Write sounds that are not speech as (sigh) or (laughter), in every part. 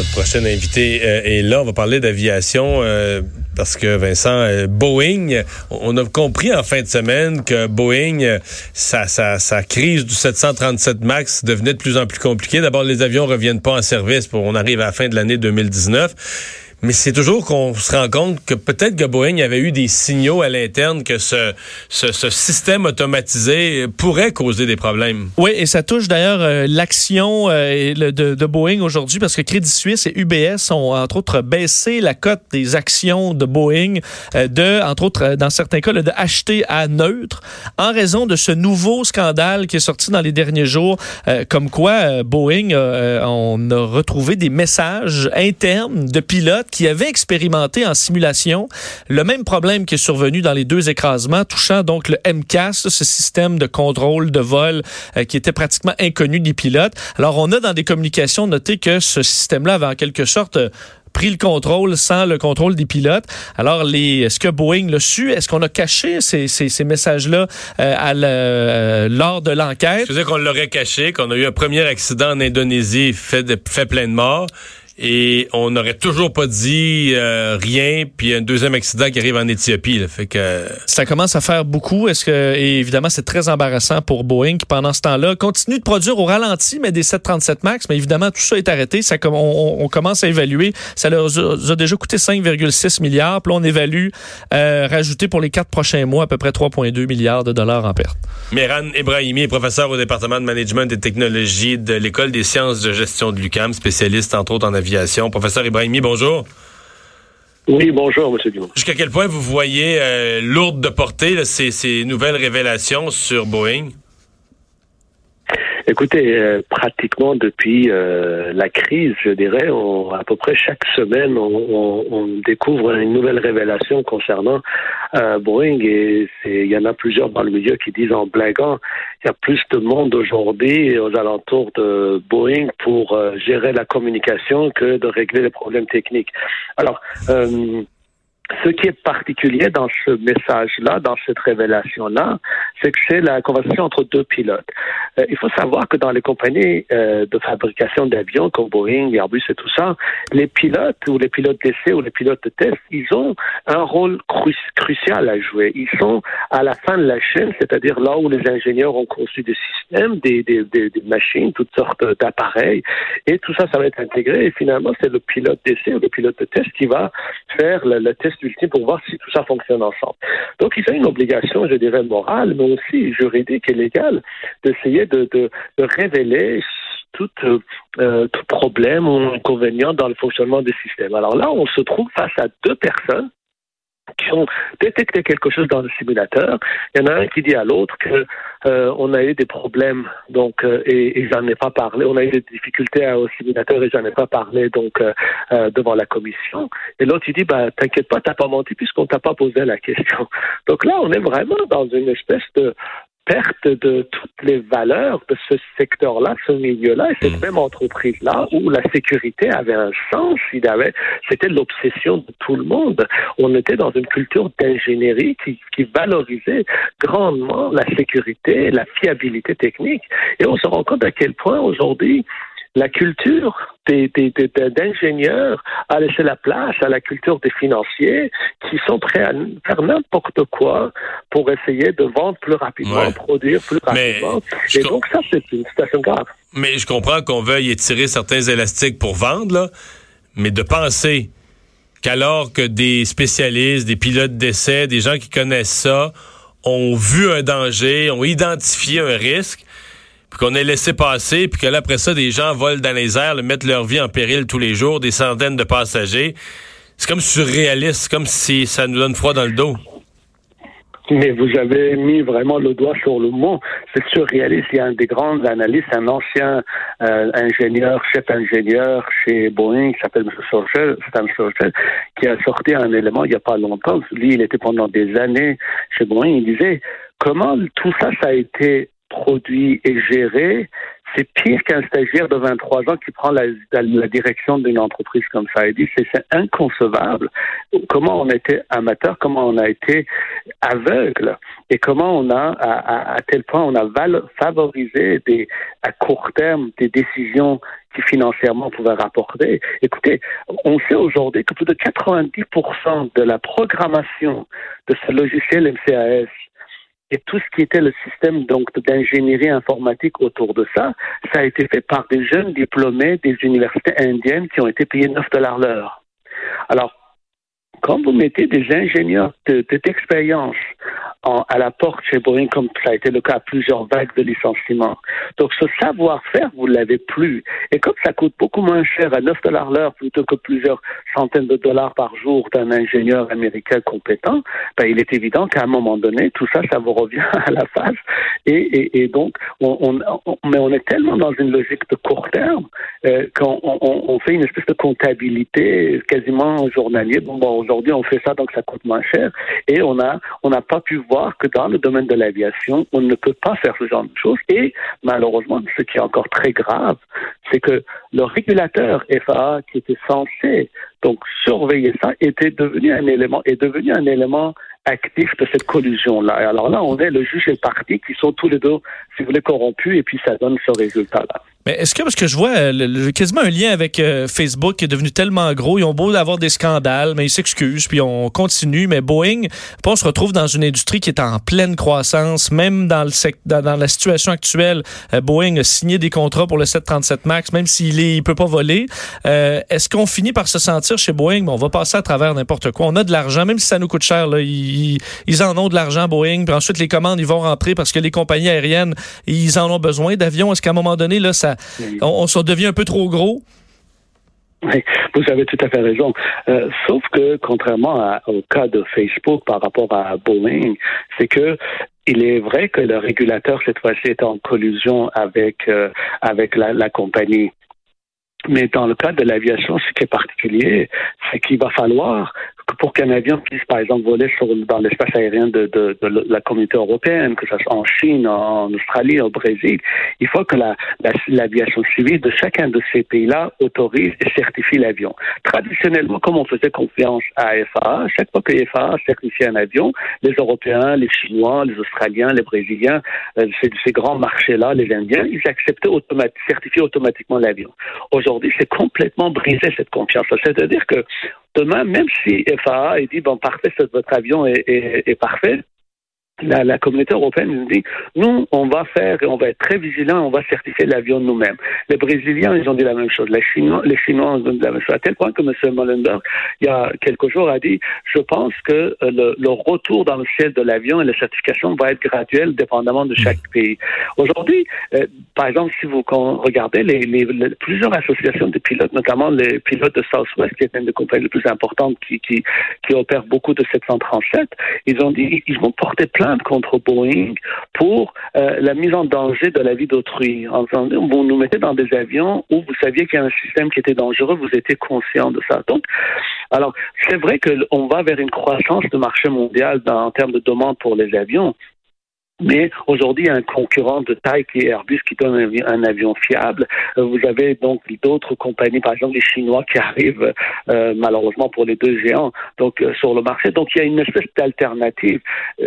notre prochain invité euh, est là. On va parler d'aviation euh, parce que Vincent, euh, Boeing, on a compris en fin de semaine que Boeing, sa, sa crise du 737 MAX devenait de plus en plus compliquée. D'abord, les avions reviennent pas en service pour on arrive à la fin de l'année 2019. Mais c'est toujours qu'on se rend compte que peut-être que Boeing avait eu des signaux à l'interne que ce, ce, ce, système automatisé pourrait causer des problèmes. Oui, et ça touche d'ailleurs euh, l'action euh, de, Boeing aujourd'hui parce que Crédit Suisse et UBS ont entre autres baissé la cote des actions de Boeing euh, de, entre autres, dans certains cas, de acheter à neutre en raison de ce nouveau scandale qui est sorti dans les derniers jours, comme quoi Boeing, on a retrouvé des messages internes de pilotes qui avait expérimenté en simulation le même problème qui est survenu dans les deux écrasements, touchant donc le MCAS, ce système de contrôle de vol euh, qui était pratiquement inconnu des pilotes. Alors, on a dans des communications noté que ce système-là avait en quelque sorte euh, pris le contrôle sans le contrôle des pilotes. Alors, les, est-ce que Boeing l'a su? Est-ce qu'on a caché ces, ces, ces messages-là euh, à euh, lors de l'enquête? Je veux dire qu'on l'aurait caché, qu'on a eu un premier accident en Indonésie fait, de, fait plein de morts et on n'aurait toujours pas dit euh, rien, puis un deuxième accident qui arrive en Éthiopie. Là, fait que ça commence à faire beaucoup. Est-ce que et évidemment c'est très embarrassant pour Boeing qui pendant ce temps-là continue de produire au ralenti mais des 737 Max, mais évidemment tout ça est arrêté. Ça on, on commence à évaluer. Ça leur a déjà coûté 5,6 milliards. Puis là, on évalue euh, rajouter pour les quatre prochains mois à peu près 3,2 milliards de dollars en perte. Méran Ebrahimi est professeur au département de management et technologies de l'école des sciences de gestion de l'UCAM, spécialiste entre autres en aviation Professeur Ibrahimi, bonjour. Oui, bonjour, M. Dumont. Jusqu'à quel point vous voyez euh, lourde de portée ces, nouvelles révélations sur Boeing? Écoutez, euh, pratiquement depuis euh, la crise, je dirais, à peu près chaque semaine, on, découvre une nouvelle révélation concernant euh, Boeing et il y en a plusieurs dans le milieu qui disent en blaguant, il y a plus de monde aujourd'hui aux alentours de Boeing pour gérer la communication que de régler les problèmes techniques. Alors, ce qui est particulier dans ce message-là, dans cette révélation-là, c'est que c'est la conversation entre deux pilotes. Euh, il faut savoir que dans les compagnies euh, de fabrication d'avions comme Boeing, Airbus et tout ça, les pilotes ou les pilotes d'essai ou les pilotes de test, ils ont un rôle crucial à jouer. Ils sont à la fin de la chaîne, c'est-à-dire là où les ingénieurs ont conçu des systèmes, des, machines, toutes sortes d'appareils, et tout ça, ça va être intégré. Et finalement, c'est le pilote d'essai ou le pilote de test qui va faire le test pour voir si tout ça fonctionne ensemble. Donc, ils ont une obligation, je dirais, morale, mais aussi juridique et légale, d'essayer de, de, de révéler tout, euh, tout problème ou inconvénient dans le fonctionnement des systèmes. Alors là, on se trouve face à deux personnes qui ont détecté quelque chose dans le simulateur. Il y en a un qui dit à l'autre que euh, on a eu des problèmes, donc euh, et, et j'en ai pas parlé. On a eu des difficultés au simulateur et j'en ai pas parlé donc euh, euh devant la commission. Et l'autre il dit bah t'inquiète pas, t'as pas menti puisqu'on t'a pas posé la question. Donc là, on est vraiment dans une espèce de perte de toutes les valeurs de ce secteur-là, ce milieu-là, et cette mm. même entreprise-là, où la sécurité avait un sens, il avait, c'était l'obsession de tout le monde. On était dans une culture d'ingénierie qui, qui valorisait grandement la sécurité, la fiabilité technique, et on se rend compte à quel point aujourd'hui la culture d'ingénieurs a laissé la place à la culture des financiers qui sont prêts à faire n'importe quoi pour essayer de vendre plus rapidement, produire plus rapidement. Et donc ça, c'est une situation grave. Mais je comprends qu'on veuille étirer certains élastiques pour vendre, là, mais de penser qu'alors que des spécialistes, des pilotes d'essai, des gens qui connaissent ça, ont vu un danger, ont identifié un risque, puis qu'on ait laissé passer, puis que là, après ça, des gens volent dans les airs, mettent leur vie en péril tous les jours, des centaines de passagers. C'est comme surréaliste, comme si ça nous donne froid dans le dos. Mais vous avez mis vraiment le doigt sur le mot. C'est surréaliste. Il y a un des grands analystes, un ancien euh, ingénieur, chef ingénieur chez Boeing, qui s'appelle M. Sorgel, Stan Sorgel, qui a sorti un élément il n'y a pas longtemps. Lui, il était pendant des années chez Boeing. Il disait comment tout ça, ça a été produit et géré c'est pire qu'un stagiaire de 23 ans qui prend la, direction d'une entreprise comme ça. Il dit c'est inconcevable. Comment on a été amateur, comment on a été aveugle et comment on a, à, à, tel point, on a favorisé des, à court terme des décisions qui financièrement pouvaient rapporter. Écoutez, on sait aujourd'hui que plus de 90% de la programmation de ce logiciel MCAS et tout ce qui était le système donc d'ingénierie informatique autour de ça, ça a été fait par des jeunes diplômés des universités indiennes qui ont été payés 9 dollars l'heure. Alors, quand vous mettez des ingénieurs d'expérience à la porte chez Boeing, comme ça a été le cas à plusieurs vagues de licenciement. Donc, ce savoir-faire, vous l'avez plus. Et comme ça coûte beaucoup moins cher à 9 dollars l'heure plutôt que plusieurs centaines de dollars par jour d'un ingénieur américain compétent, ben, il est évident qu'à un moment donné, tout ça, ça vous revient (laughs) à la face. Et, donc, on, mais on est tellement dans une logique de court terme euh, qu'on on, on, fait une espèce de comptabilité quasiment journalier. Bon, bon aujourd'hui, on fait ça, donc ça coûte moins cher. Et on a, on n'a pas pu voir que dans le domaine de l'aviation, on ne peut pas faire ce genre de choses. Et malheureusement, ce qui est encore très grave, c'est que le régulateur FAA qui était censé donc surveiller ça était devenu un élément est devenu un élément actif de cette collusion-là. Alors là, on est le juge et le parti qui sont tous les deux, si vous voulez, corrompus, et puis ça donne ce résultat-là. Mais est-ce que, parce que je vois euh, quasiment un lien avec euh, Facebook qui est devenu tellement gros, ils ont beau avoir des scandales, mais ils s'excusent, puis on continue. Mais Boeing, on se retrouve dans une industrie qui est en pleine croissance, même dans, le dans, dans la situation actuelle. Euh, Boeing a signé des contrats pour le 737 MAX, même s'il ne peut pas voler. est-ce qu'on finit par se sentir chez Boeing, on va passer à travers n'importe quoi. On a de l'argent, même si ça nous coûte cher, là, ils, ils en ont de l'argent, Boeing, puis ensuite les commandes, ils vont rentrer parce que les compagnies aériennes, ils en ont besoin d'avions. Est-ce qu'à un moment donné, là, ça on, se devient un peu trop gros. Oui, vous avez tout à fait raison. Euh, sauf que, contrairement au cas de Facebook par rapport à Boeing, c'est que il est vrai que le régulateur cette fois-ci est en collusion avec euh, avec la compagnie. Mais dans le cas de l'aviation, ce qui est particulier, c'est qu'il va falloir pour qu'un avion puisse, par exemple, voler dans l'espace aérien de, la communauté européenne, que ce soit en Chine, en Australie, au Brésil, il faut que l'aviation la, civile de chacun de ces pays-là autorise et certifie l'avion. Traditionnellement, comme on faisait confiance à FAA, chaque fois que FAA certifiait un avion, les Européens, les Chinois, les Australiens, les Brésiliens, euh, ces, grands marchés-là, les Indiens, ils acceptaient automatiquement, certifier automatiquement l'avion. Aujourd'hui, c'est complètement brisé cette confiance. C'est-à-dire que Demain, même si FAA dit, bon, parfait, votre avion est, est parfait, la, la, communauté européenne nous dit, nous, on va faire, on va être très vigilants, on va certifier l'avion nous-mêmes. Les Brésiliens, ils ont dit la même chose. Les Chinois, les Chinois ont dit la même chose. À tel point que M. Mollenberg, il y a quelques jours, a dit, je pense que euh, le, le retour dans le ciel de l'avion et la certification va être graduelle, dépendamment de chaque pays. Aujourd'hui, euh, par exemple, si vous regardez les, les, plusieurs associations de pilotes, notamment les pilotes de Southwest, qui est une des compagnies les plus importantes qui, qui, qui opère beaucoup de 737, ils ont dit, ils vont porter plein contre Boeing pour euh, la mise en danger de la vie d'autrui. Vous nous mettez dans des avions où vous saviez qu'il y a un système qui était dangereux, vous étiez conscient de ça. Donc, alors, c'est vrai qu'on va vers une croissance du marché mondial en termes de demande pour les avions, mais aujourd'hui, il y a un concurrent de taille qui est Airbus qui donne un, avion fiable. Euh, vous avez donc d'autres compagnies, par exemple les Chinois qui arrivent euh, malheureusement pour les deux géants donc sur le marché. Donc il y a une espèce d'alternative.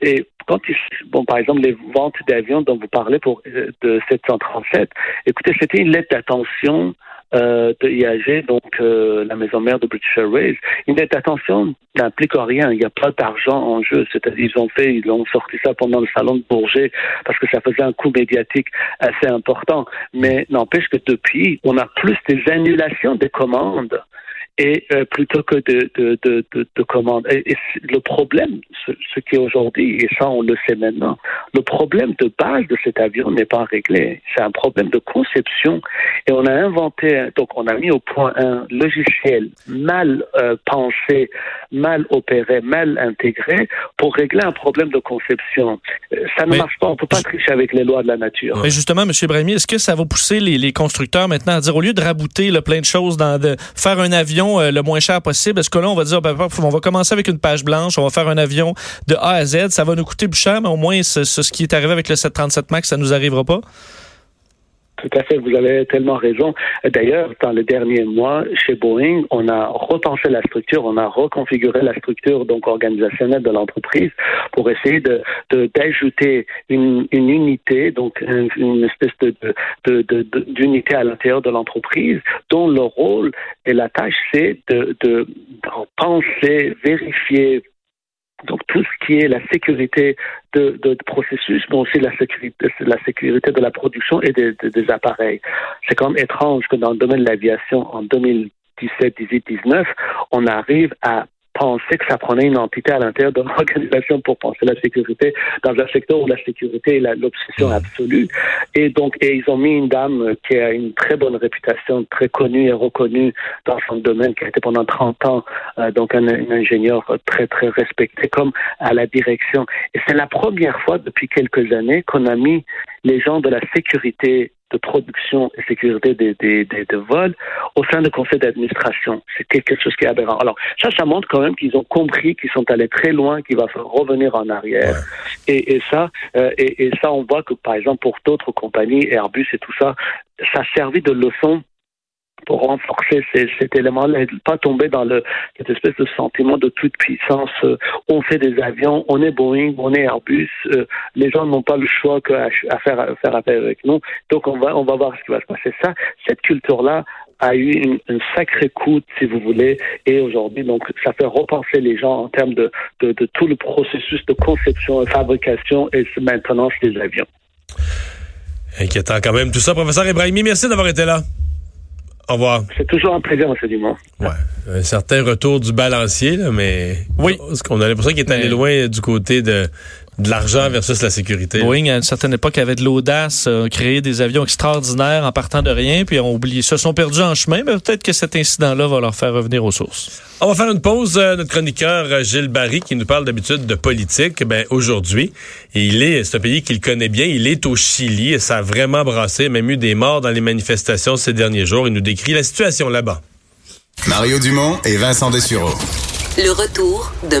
Et quand bon, par exemple, les ventes d'avions dont vous parlez pour de 737, écoutez, c'était une lettre d'attention euh, de IAG, donc euh, la maison mère de British Airways. Une dette d'attention n'implique rien. Il n'y a pas d'argent en jeu. C'est-à-dire ils ont fait, ils ont sorti ça pendant le salon de Bourget parce que ça faisait un coût médiatique assez important. Mais n'empêche que depuis, on a plus des annulations des commandes et euh, plutôt que de, de, de, de, de commandes. Et, le problème, ce, ce qui est aujourd'hui, et ça on le sait maintenant, le problème de base de cet avion n'est pas réglé. C'est un problème de conception. Et on a inventé, donc on a mis au point un logiciel mal euh, pensé, mal opéré, mal intégré pour régler un problème de conception. Euh, ça ne marche pas. On peut pas tricher avec les lois de la nature. Mais justement, M. Brami, est-ce que ça va pousser les, les constructeurs maintenant à dire, au lieu de rabouter le plein de choses, dans de faire un avion euh, le moins cher possible? Est-ce que là, on va dire, ben, on va commencer avec une page blanche, on va faire un avion de A à Z, ça va nous coûter plus cher, mais au moins, ce, ce qui est arrivé avec le 737 MAX, ça nous arrivera pas? Tout à fait, vous avez tellement raison. D'ailleurs, dans les derniers mois, chez Boeing, on a repensé la structure, on a reconfiguré la structure donc organisationnelle de l'entreprise pour essayer de d'ajouter une, une, unité, donc une, espèce de, d'unité de, à l'intérieur de l'entreprise, dont le rôle et la tâche c'est de, de penser, vérifier, donc tout ce qui est la sécurité de, processus, mais aussi la sécurité, la sécurité de la production et des, des appareils. C'est quand même étrange que dans le domaine de l'aviation, en 2017, 18, 19, on arrive à penser que ça prenait une entité à l'intérieur de l'organisation pour penser la sécurité dans un secteur où la sécurité est l'obsession absolue. Et donc, et ils ont mis une dame qui a une très bonne réputation, très connue et reconnue dans son domaine, qui a été pendant 30 ans, euh, donc un, un, ingénieur très, très respecté comme à la direction. Et c'est la première fois depuis quelques années qu'on a mis les gens de la sécurité de production et sécurité des, des, des, de vols au sein du conseil d'administration. C'est quelque chose qui est aberrant. Alors, ça, ça montre quand même qu'ils ont compris qu'ils sont allés très loin, qu'il va falloir revenir en arrière. Et, et, ça, euh, et, et, ça, on voit que, par exemple, pour d'autres compagnies, Airbus et tout ça, ça a servi de leçon pour renforcer cet élément-là, pas tomber dans cette espèce de sentiment de toute puissance. Euh, on fait des avions, on est Boeing, on est Airbus, euh, les gens n'ont pas le choix qu'à à faire, à faire affaire avec nous. Donc on va, on va voir ce qui va se passer. Ça, cette culture-là a eu une, une sacrée coûte, si vous voulez, et aujourd'hui, donc, ça fait repenser les gens en termes de, de, de tout le processus de conception et fabrication et maintenance des avions. Inquiétant quand même tout ça. Professeur Ibrahimi, merci d'avoir été là. Au revoir. C'est toujours un plaisir, M. Dumont. Ouais. Un certain retour du balancier, là, mais. Oui. Parce qu'on a l'impression qu'il est allé loin du côté de, de l'argent versus la sécurité. Boeing, à une certaine époque, avait de l'audace, euh, créé des avions extraordinaires en partant de rien, puis ont oublié, se sont perdus en chemin, mais peut-être que cet incident-là va leur faire revenir aux sources. On va faire une pause. Euh, notre chroniqueur euh, Gilles Barry, qui nous parle d'habitude de politique, ben aujourd'hui, il est, c'est un pays qu'il connaît bien, il est au Chili et ça a vraiment brassé, même eu des morts dans les manifestations ces derniers jours. Il nous décrit la situation là-bas. Mario Dumont et Vincent Dessureau. Le retour de